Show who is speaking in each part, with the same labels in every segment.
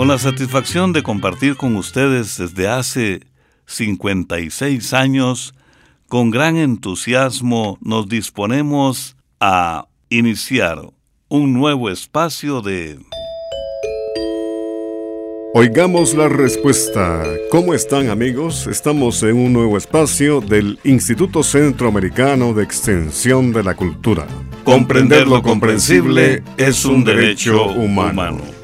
Speaker 1: Con la satisfacción de compartir con ustedes desde hace 56 años, con gran entusiasmo nos disponemos a iniciar un nuevo espacio de...
Speaker 2: Oigamos la respuesta. ¿Cómo están amigos? Estamos en un nuevo espacio del Instituto Centroamericano de Extensión de la Cultura.
Speaker 1: Comprender lo comprensible es un derecho humano.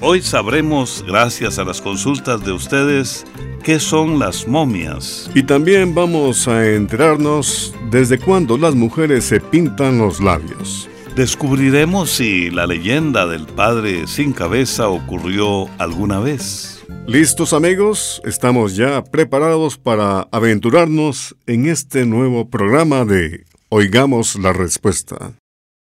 Speaker 1: Hoy sabremos, gracias a las consultas de ustedes, qué son las momias.
Speaker 2: Y también vamos a enterarnos desde cuándo las mujeres se pintan los labios.
Speaker 1: Descubriremos si la leyenda del padre sin cabeza ocurrió alguna vez.
Speaker 2: ¿Listos amigos? Estamos ya preparados para aventurarnos en este nuevo programa de Oigamos la Respuesta.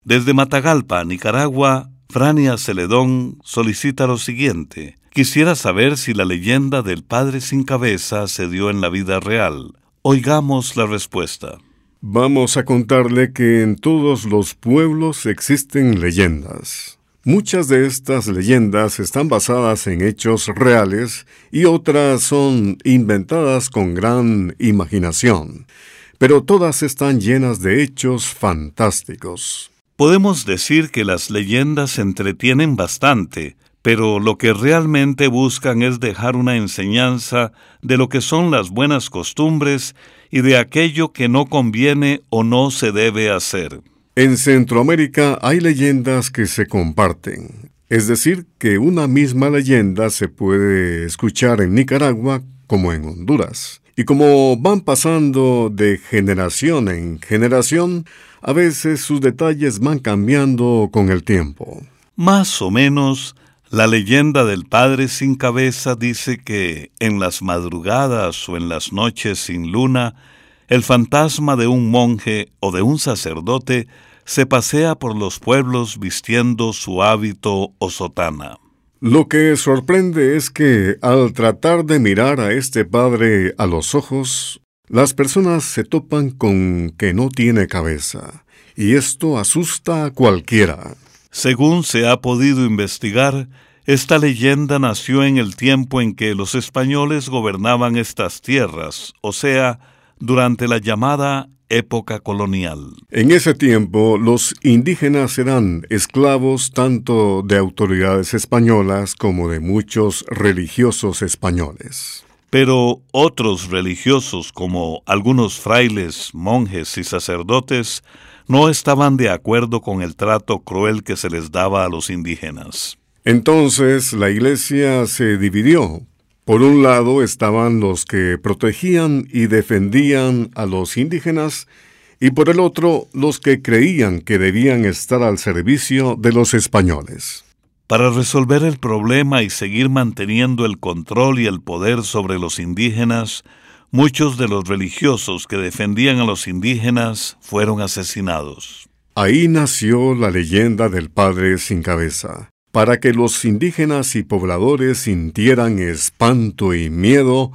Speaker 1: Desde Matagalpa, Nicaragua, Frania Celedón solicita lo siguiente. Quisiera saber si la leyenda del padre sin cabeza se dio en la vida real. Oigamos la respuesta.
Speaker 2: Vamos a contarle que en todos los pueblos existen leyendas. Muchas de estas leyendas están basadas en hechos reales y otras son inventadas con gran imaginación, pero todas están llenas de hechos fantásticos.
Speaker 1: Podemos decir que las leyendas entretienen bastante, pero lo que realmente buscan es dejar una enseñanza de lo que son las buenas costumbres y de aquello que no conviene o no se debe hacer.
Speaker 2: En Centroamérica hay leyendas que se comparten, es decir, que una misma leyenda se puede escuchar en Nicaragua como en Honduras. Y como van pasando de generación en generación, a veces sus detalles van cambiando con el tiempo.
Speaker 1: Más o menos, la leyenda del Padre sin cabeza dice que en las madrugadas o en las noches sin luna, el fantasma de un monje o de un sacerdote se pasea por los pueblos vistiendo su hábito o sotana.
Speaker 2: Lo que sorprende es que al tratar de mirar a este padre a los ojos, las personas se topan con que no tiene cabeza, y esto asusta a cualquiera.
Speaker 1: Según se ha podido investigar, esta leyenda nació en el tiempo en que los españoles gobernaban estas tierras, o sea, durante la llamada época colonial.
Speaker 2: En ese tiempo, los indígenas eran esclavos tanto de autoridades españolas como de muchos religiosos españoles.
Speaker 1: Pero otros religiosos, como algunos frailes, monjes y sacerdotes, no estaban de acuerdo con el trato cruel que se les daba a los indígenas.
Speaker 2: Entonces la iglesia se dividió. Por un lado estaban los que protegían y defendían a los indígenas y por el otro los que creían que debían estar al servicio de los españoles.
Speaker 1: Para resolver el problema y seguir manteniendo el control y el poder sobre los indígenas, muchos de los religiosos que defendían a los indígenas fueron asesinados.
Speaker 2: Ahí nació la leyenda del Padre sin cabeza, para que los indígenas y pobladores sintieran espanto y miedo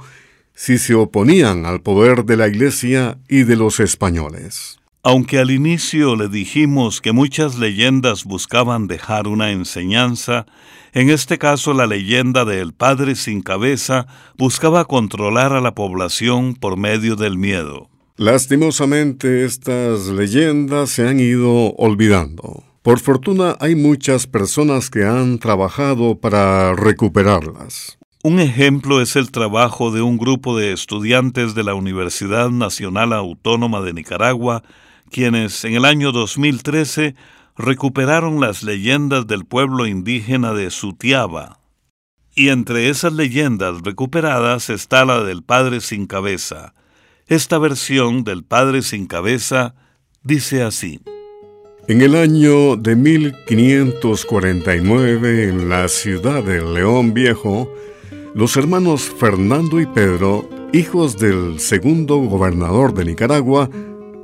Speaker 2: si se oponían al poder de la Iglesia y de los españoles.
Speaker 1: Aunque al inicio le dijimos que muchas leyendas buscaban dejar una enseñanza, en este caso la leyenda del Padre sin cabeza buscaba controlar a la población por medio del miedo.
Speaker 2: Lastimosamente estas leyendas se han ido olvidando. Por fortuna hay muchas personas que han trabajado para recuperarlas.
Speaker 1: Un ejemplo es el trabajo de un grupo de estudiantes de la Universidad Nacional Autónoma de Nicaragua, quienes en el año 2013 recuperaron las leyendas del pueblo indígena de Sutiaba. Y entre esas leyendas recuperadas está la del Padre sin cabeza. Esta versión del Padre sin cabeza dice así.
Speaker 2: En el año de 1549, en la ciudad de León Viejo, los hermanos Fernando y Pedro, hijos del segundo gobernador de Nicaragua,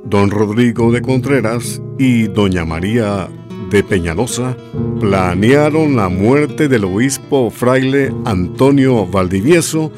Speaker 2: don Rodrigo de Contreras y doña María de Peñalosa, planearon la muerte del obispo fraile Antonio Valdivieso,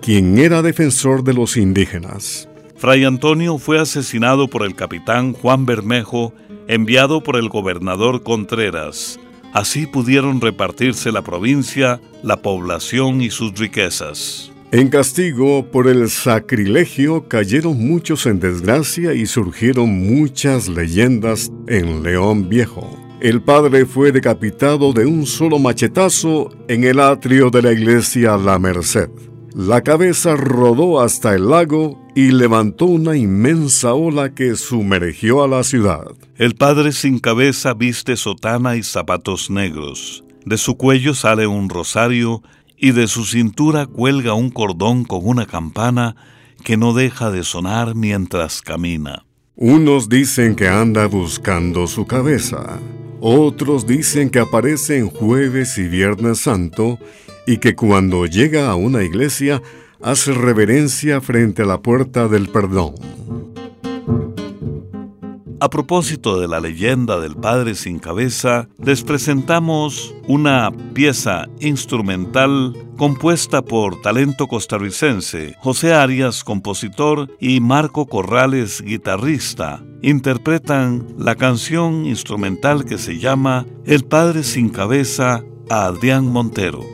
Speaker 2: quien era defensor de los indígenas.
Speaker 1: Fray Antonio fue asesinado por el capitán Juan Bermejo, enviado por el gobernador Contreras. Así pudieron repartirse la provincia, la población y sus riquezas.
Speaker 2: En castigo por el sacrilegio cayeron muchos en desgracia y surgieron muchas leyendas en León Viejo. El padre fue decapitado de un solo machetazo en el atrio de la iglesia La Merced. La cabeza rodó hasta el lago y levantó una inmensa ola que sumergió a la ciudad.
Speaker 1: El padre sin cabeza viste sotana y zapatos negros. De su cuello sale un rosario y de su cintura cuelga un cordón con una campana que no deja de sonar mientras camina.
Speaker 2: Unos dicen que anda buscando su cabeza, otros dicen que aparece en jueves y viernes santo y que cuando llega a una iglesia hace reverencia frente a la puerta del perdón.
Speaker 1: A propósito de la leyenda del Padre sin cabeza, les presentamos una pieza instrumental compuesta por talento costarricense, José Arias, compositor, y Marco Corrales, guitarrista. Interpretan la canción instrumental que se llama El Padre sin cabeza a Adrián Montero.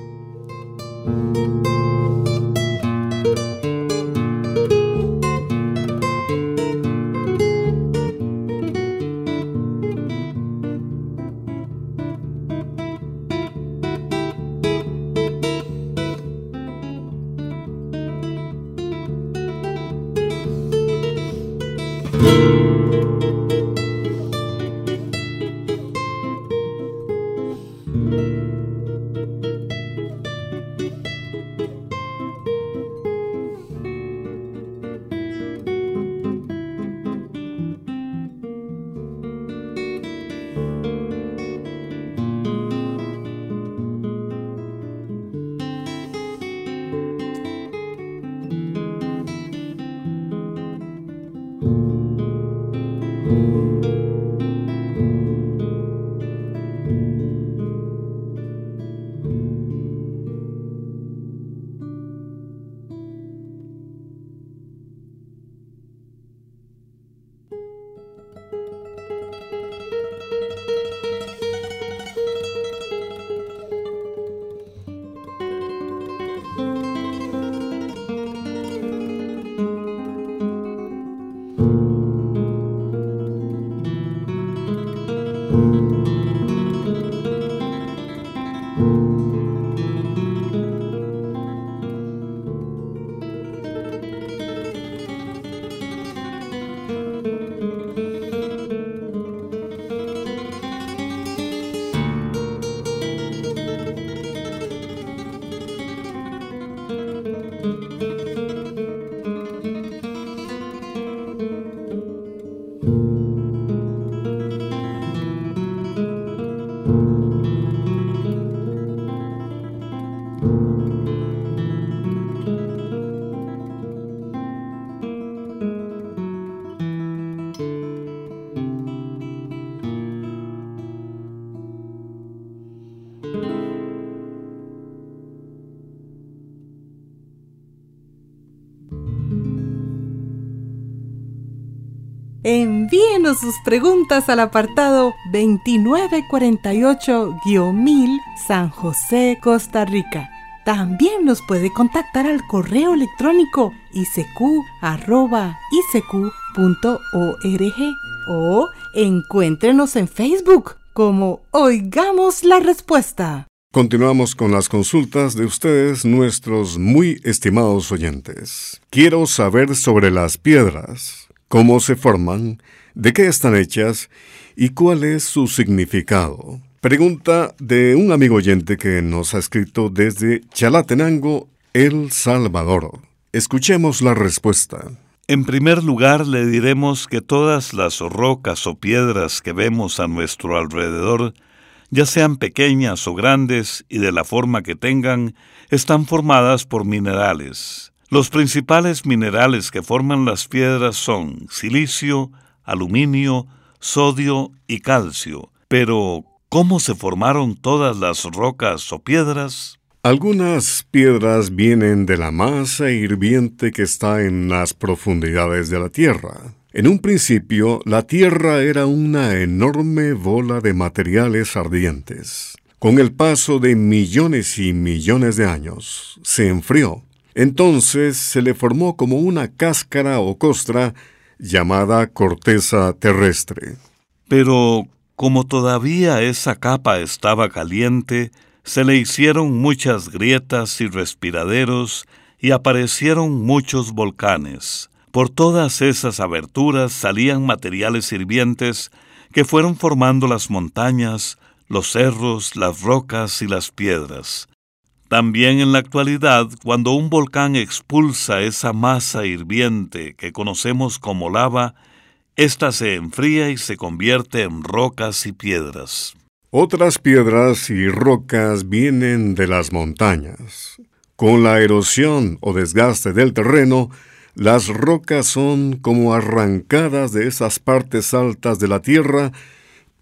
Speaker 3: Sus preguntas al apartado 2948-1000 San José, Costa Rica. También nos puede contactar al correo electrónico isq.isq.org o encuéntrenos en Facebook como Oigamos la Respuesta.
Speaker 2: Continuamos con las consultas de ustedes, nuestros muy estimados oyentes. Quiero saber sobre las piedras, cómo se forman, de qué están hechas y cuál es su significado. Pregunta de un amigo oyente que nos ha escrito desde Chalatenango, El Salvador. Escuchemos la respuesta.
Speaker 1: En primer lugar, le diremos que todas las rocas o piedras que vemos a nuestro alrededor, ya sean pequeñas o grandes y de la forma que tengan, están formadas por minerales. Los principales minerales que forman las piedras son silicio, aluminio, sodio y calcio. Pero, ¿cómo se formaron todas las rocas o piedras?
Speaker 2: Algunas piedras vienen de la masa hirviente que está en las profundidades de la Tierra. En un principio, la Tierra era una enorme bola de materiales ardientes. Con el paso de millones y millones de años, se enfrió. Entonces se le formó como una cáscara o costra llamada corteza terrestre.
Speaker 1: Pero, como todavía esa capa estaba caliente, se le hicieron muchas grietas y respiraderos y aparecieron muchos volcanes. Por todas esas aberturas salían materiales hirvientes que fueron formando las montañas, los cerros, las rocas y las piedras. También en la actualidad, cuando un volcán expulsa esa masa hirviente que conocemos como lava, ésta se enfría y se convierte en rocas y piedras.
Speaker 2: Otras piedras y rocas vienen de las montañas. Con la erosión o desgaste del terreno, las rocas son como arrancadas de esas partes altas de la tierra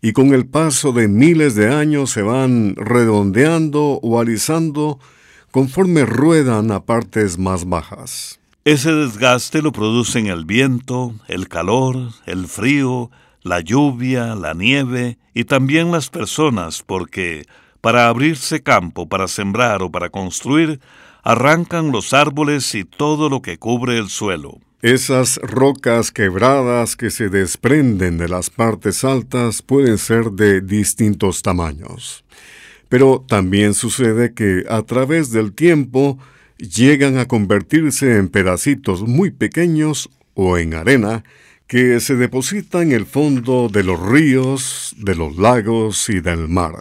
Speaker 2: y con el paso de miles de años se van redondeando o alisando conforme ruedan a partes más bajas.
Speaker 1: Ese desgaste lo producen el viento, el calor, el frío, la lluvia, la nieve y también las personas, porque para abrirse campo, para sembrar o para construir, arrancan los árboles y todo lo que cubre el suelo.
Speaker 2: Esas rocas quebradas que se desprenden de las partes altas pueden ser de distintos tamaños. Pero también sucede que a través del tiempo llegan a convertirse en pedacitos muy pequeños o en arena que se deposita en el fondo de los ríos, de los lagos y del mar.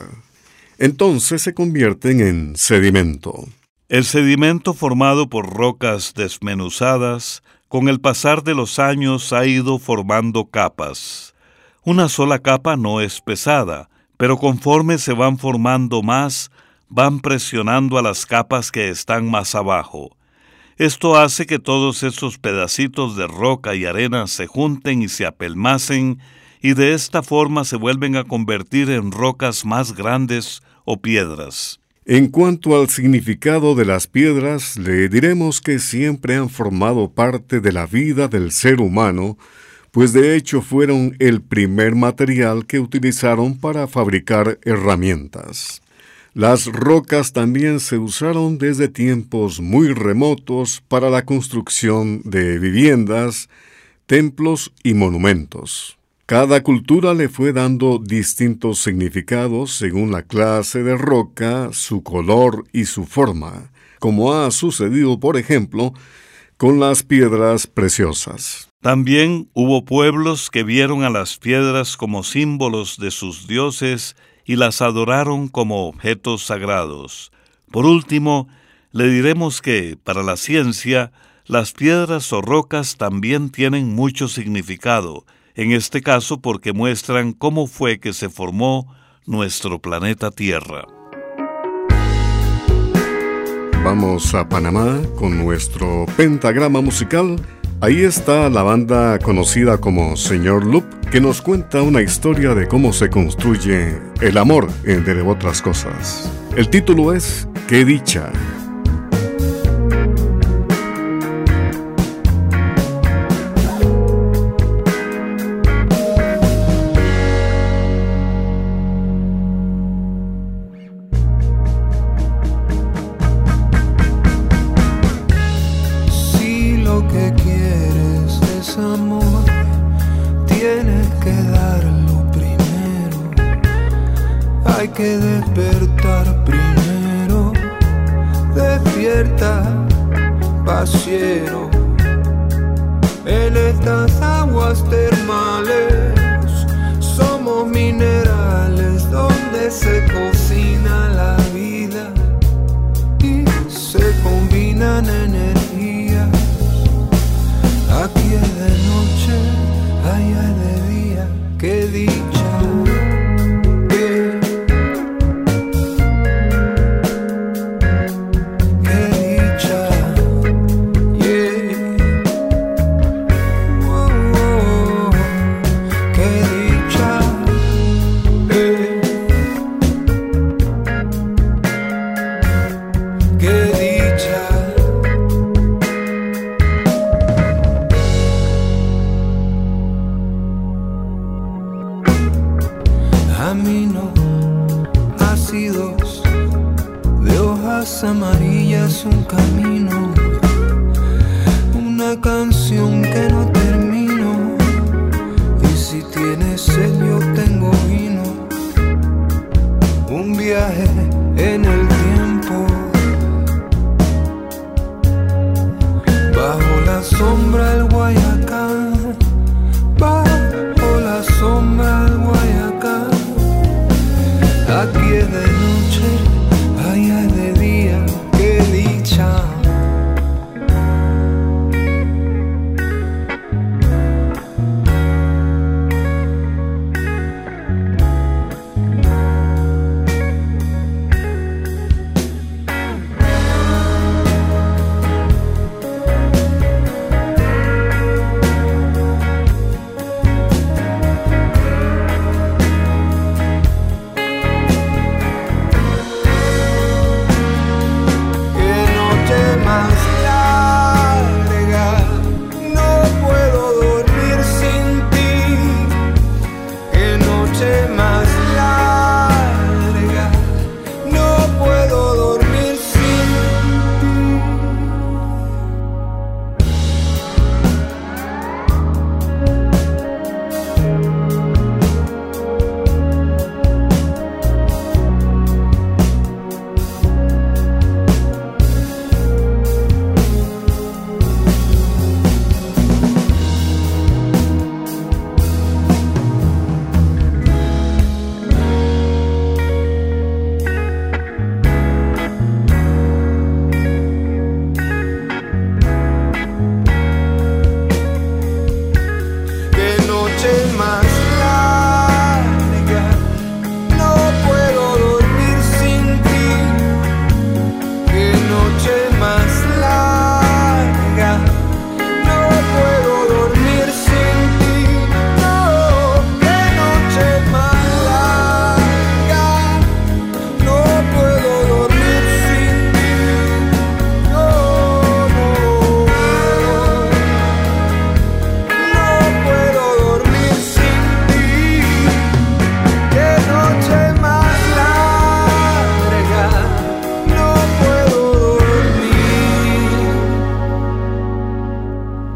Speaker 2: Entonces se convierten en sedimento.
Speaker 1: El sedimento formado por rocas desmenuzadas, con el pasar de los años ha ido formando capas. Una sola capa no es pesada, pero conforme se van formando más, van presionando a las capas que están más abajo. Esto hace que todos esos pedacitos de roca y arena se junten y se apelmacen y de esta forma se vuelven a convertir en rocas más grandes o piedras.
Speaker 2: En cuanto al significado de las piedras, le diremos que siempre han formado parte de la vida del ser humano, pues de hecho fueron el primer material que utilizaron para fabricar herramientas. Las rocas también se usaron desde tiempos muy remotos para la construcción de viviendas, templos y monumentos. Cada cultura le fue dando distintos significados según la clase de roca, su color y su forma, como ha sucedido, por ejemplo, con las piedras preciosas.
Speaker 1: También hubo pueblos que vieron a las piedras como símbolos de sus dioses y las adoraron como objetos sagrados. Por último, le diremos que, para la ciencia, las piedras o rocas también tienen mucho significado, en este caso porque muestran cómo fue que se formó nuestro planeta Tierra.
Speaker 2: Vamos a Panamá con nuestro pentagrama musical Ahí está la banda conocida como Señor Loop, que nos cuenta una historia de cómo se construye el amor, entre otras cosas. El título es Qué dicha.
Speaker 4: lo que quieres es amor, tienes que darlo primero. Hay que despertar primero, despierta, pasiero. En estas aguas termales somos minerales donde se cocina la vida y se combinan en el día, qué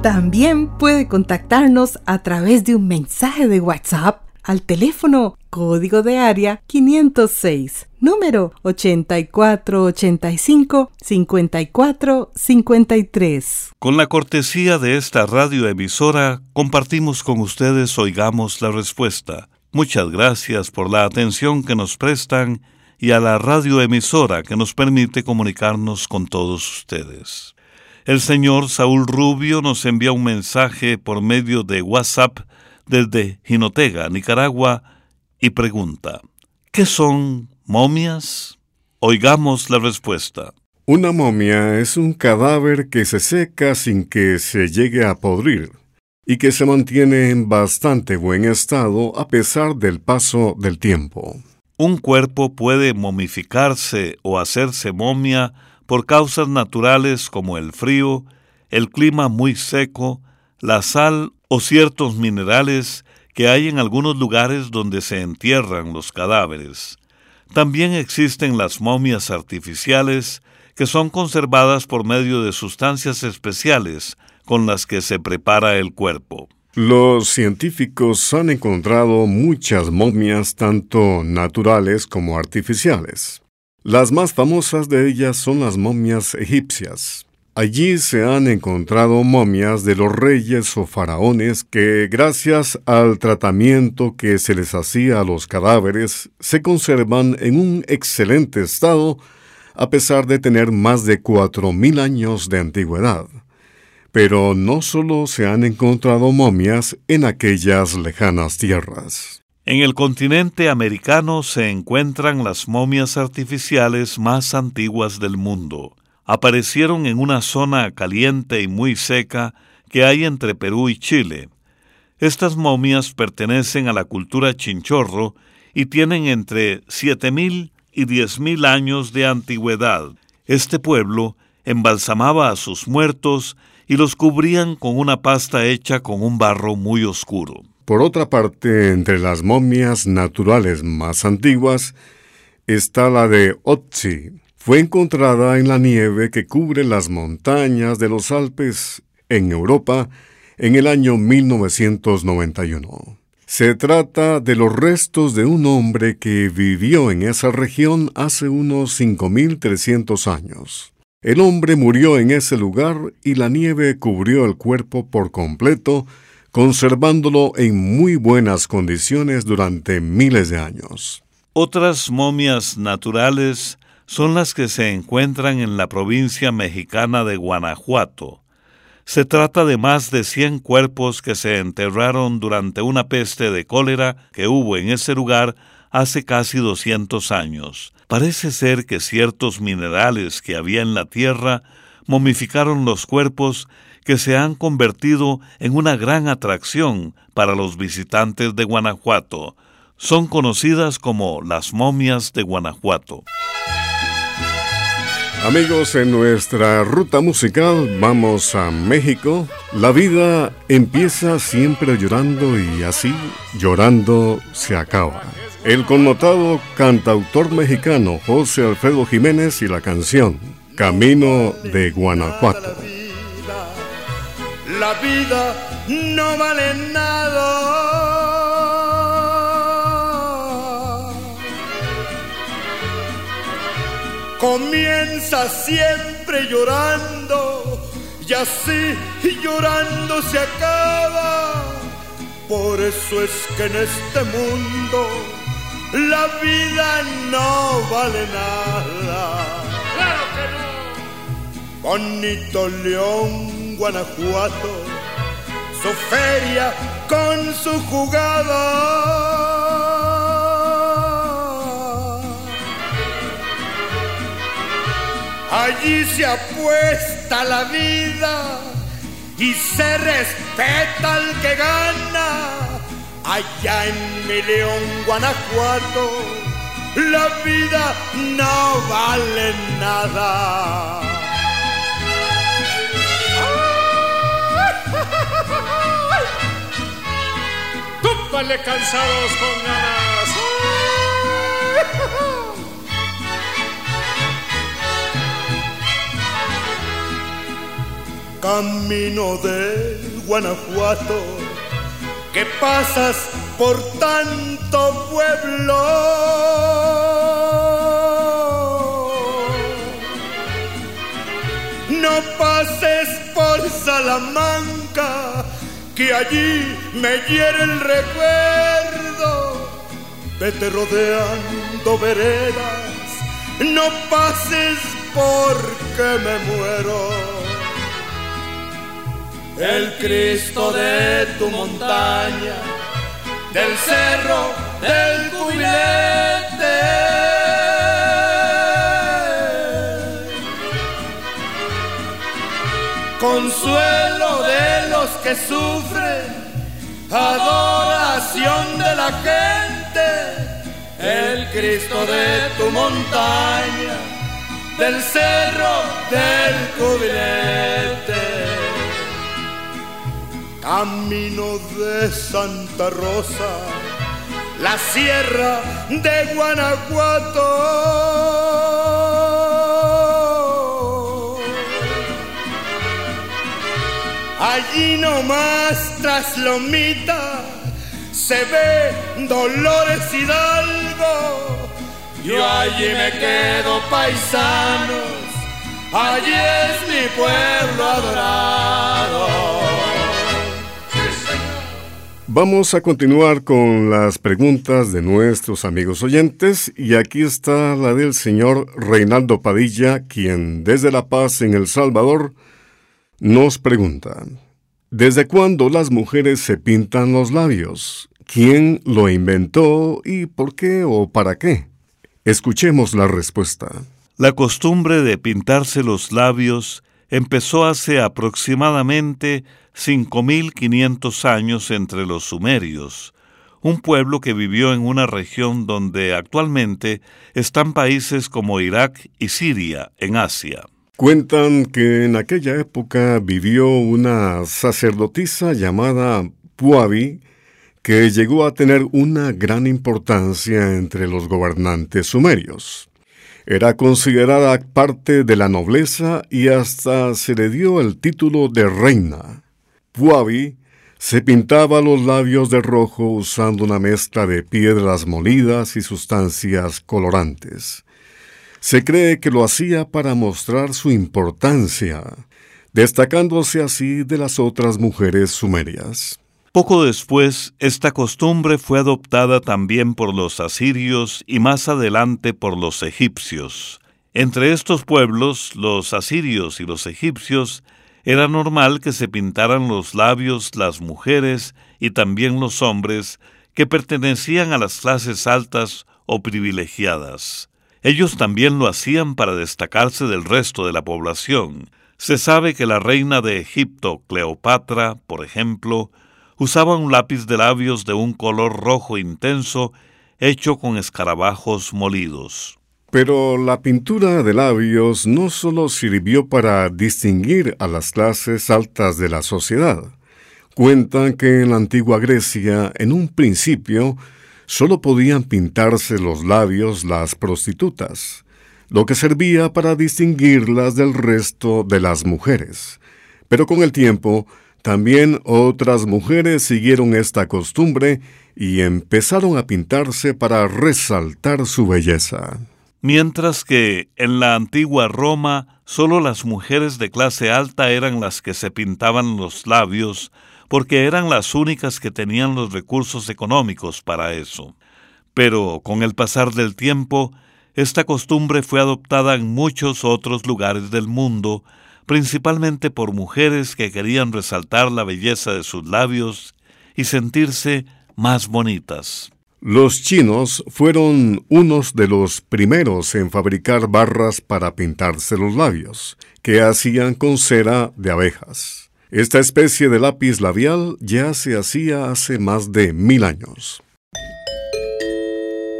Speaker 3: También puede contactarnos a través de un mensaje de WhatsApp al teléfono código de área 506, número 8485-5453.
Speaker 1: Con la cortesía de esta radioemisora, compartimos con ustedes Oigamos la Respuesta. Muchas gracias por la atención que nos prestan y a la radioemisora que nos permite comunicarnos con todos ustedes. El señor Saúl Rubio nos envía un mensaje por medio de WhatsApp desde Jinotega, Nicaragua, y pregunta, ¿qué son momias? Oigamos la respuesta.
Speaker 2: Una momia es un cadáver que se seca sin que se llegue a podrir y que se mantiene en bastante buen estado a pesar del paso del tiempo.
Speaker 1: Un cuerpo puede momificarse o hacerse momia por causas naturales como el frío, el clima muy seco, la sal o ciertos minerales que hay en algunos lugares donde se entierran los cadáveres. También existen las momias artificiales que son conservadas por medio de sustancias especiales con las que se prepara el cuerpo.
Speaker 2: Los científicos han encontrado muchas momias tanto naturales como artificiales. Las más famosas de ellas son las momias egipcias. Allí se han encontrado momias de los reyes o faraones que, gracias al tratamiento que se les hacía a los cadáveres, se conservan en un excelente estado a pesar de tener más de cuatro mil años de antigüedad. Pero no solo se han encontrado momias en aquellas lejanas tierras.
Speaker 1: En el continente americano se encuentran las momias artificiales más antiguas del mundo. Aparecieron en una zona caliente y muy seca que hay entre Perú y Chile. Estas momias pertenecen a la cultura chinchorro y tienen entre 7.000 y 10.000 años de antigüedad. Este pueblo embalsamaba a sus muertos y los cubrían con una pasta hecha con un barro muy oscuro.
Speaker 2: Por otra parte, entre las momias naturales más antiguas está la de Otzi. Fue encontrada en la nieve que cubre las montañas de los Alpes en Europa en el año 1991. Se trata de los restos de un hombre que vivió en esa región hace unos 5.300 años. El hombre murió en ese lugar y la nieve cubrió el cuerpo por completo, conservándolo en muy buenas condiciones durante miles de años.
Speaker 1: Otras momias naturales son las que se encuentran en la provincia mexicana de Guanajuato. Se trata de más de 100 cuerpos que se enterraron durante una peste de cólera que hubo en ese lugar hace casi 200 años. Parece ser que ciertos minerales que había en la tierra momificaron los cuerpos que se han convertido en una gran atracción para los visitantes de Guanajuato. Son conocidas como las momias de Guanajuato.
Speaker 2: Amigos, en nuestra ruta musical vamos a México. La vida empieza siempre llorando y así, llorando, se acaba. El connotado cantautor mexicano José Alfredo Jiménez y la canción Camino de Guanajuato.
Speaker 5: La vida no vale nada. Comienza siempre llorando y así llorando se acaba. Por eso es que en este mundo la vida no vale nada.
Speaker 6: ¡Claro que no!
Speaker 5: Bonito León, Guanajuato, su feria con su jugada. Allí se apuesta la vida y se respeta al que gana allá en mi León, Guanajuato, la vida no vale nada.
Speaker 6: ¡Túpale cansados con ganas!
Speaker 5: Camino de Guanajuato que pasas por tanto pueblo. No pases por Salamanca, que allí me hiere el recuerdo. Vete rodeando veredas, no pases porque me muero el Cristo de tu montaña, del cerro del cubilete. Consuelo que sufren, adoración de la gente, el Cristo de tu montaña, del cerro del cubilete camino de Santa Rosa, la sierra de Guanajuato. Allí nomás tras Lomita se ve Dolores Hidalgo. Yo allí me quedo paisanos, allí es mi pueblo adorado.
Speaker 2: Vamos a continuar con las preguntas de nuestros amigos oyentes y aquí está la del señor Reinaldo Padilla, quien desde La Paz en El Salvador nos pregunta, ¿desde cuándo las mujeres se pintan los labios? ¿Quién lo inventó y por qué o para qué? Escuchemos la respuesta.
Speaker 1: La costumbre de pintarse los labios empezó hace aproximadamente 5.500 años entre los sumerios, un pueblo que vivió en una región donde actualmente están países como Irak y Siria, en Asia.
Speaker 2: Cuentan que en aquella época vivió una sacerdotisa llamada Puabi, que llegó a tener una gran importancia entre los gobernantes sumerios. Era considerada parte de la nobleza y hasta se le dio el título de reina. Puabi se pintaba los labios de rojo usando una mezcla de piedras molidas y sustancias colorantes. Se cree que lo hacía para mostrar su importancia, destacándose así de las otras mujeres sumerias.
Speaker 1: Poco después, esta costumbre fue adoptada también por los asirios y más adelante por los egipcios. Entre estos pueblos, los asirios y los egipcios, era normal que se pintaran los labios las mujeres y también los hombres que pertenecían a las clases altas o privilegiadas. Ellos también lo hacían para destacarse del resto de la población. Se sabe que la reina de Egipto, Cleopatra, por ejemplo, usaba un lápiz de labios de un color rojo intenso hecho con escarabajos molidos.
Speaker 2: Pero la pintura de labios no solo sirvió para distinguir a las clases altas de la sociedad. Cuentan que en la antigua Grecia, en un principio, solo podían pintarse los labios las prostitutas, lo que servía para distinguirlas del resto de las mujeres. Pero con el tiempo, también otras mujeres siguieron esta costumbre y empezaron a pintarse para resaltar su belleza.
Speaker 1: Mientras que en la antigua Roma solo las mujeres de clase alta eran las que se pintaban los labios porque eran las únicas que tenían los recursos económicos para eso. Pero con el pasar del tiempo, esta costumbre fue adoptada en muchos otros lugares del mundo, principalmente por mujeres que querían resaltar la belleza de sus labios y sentirse más bonitas.
Speaker 2: Los chinos fueron unos de los primeros en fabricar barras para pintarse los labios, que hacían con cera de abejas. Esta especie de lápiz labial ya se hacía hace más de mil años.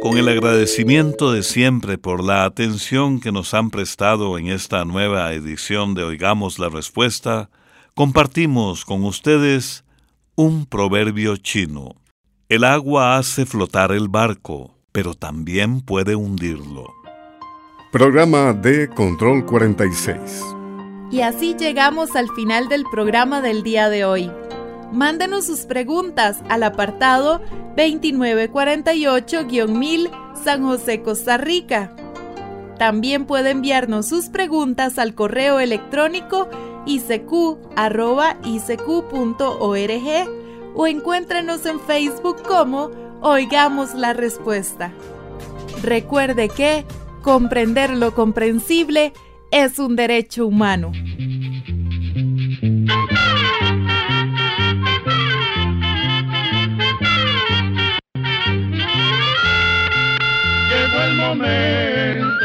Speaker 1: Con el agradecimiento de siempre por la atención que nos han prestado en esta nueva edición de Oigamos la Respuesta, compartimos con ustedes un proverbio chino. El agua hace flotar el barco, pero también puede hundirlo.
Speaker 2: Programa de Control 46.
Speaker 7: Y así llegamos al final del programa del día de hoy. Mándenos sus preguntas al apartado 2948-1000 San José, Costa Rica. También puede enviarnos sus preguntas al correo electrónico isq.org o encuéntrenos en Facebook como Oigamos la Respuesta. Recuerde que comprender lo comprensible es un derecho humano.
Speaker 8: Llegó el momento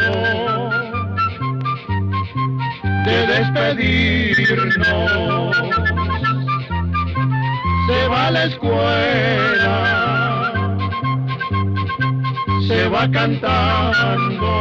Speaker 8: de despedirnos. Se va a la escuela, se va cantando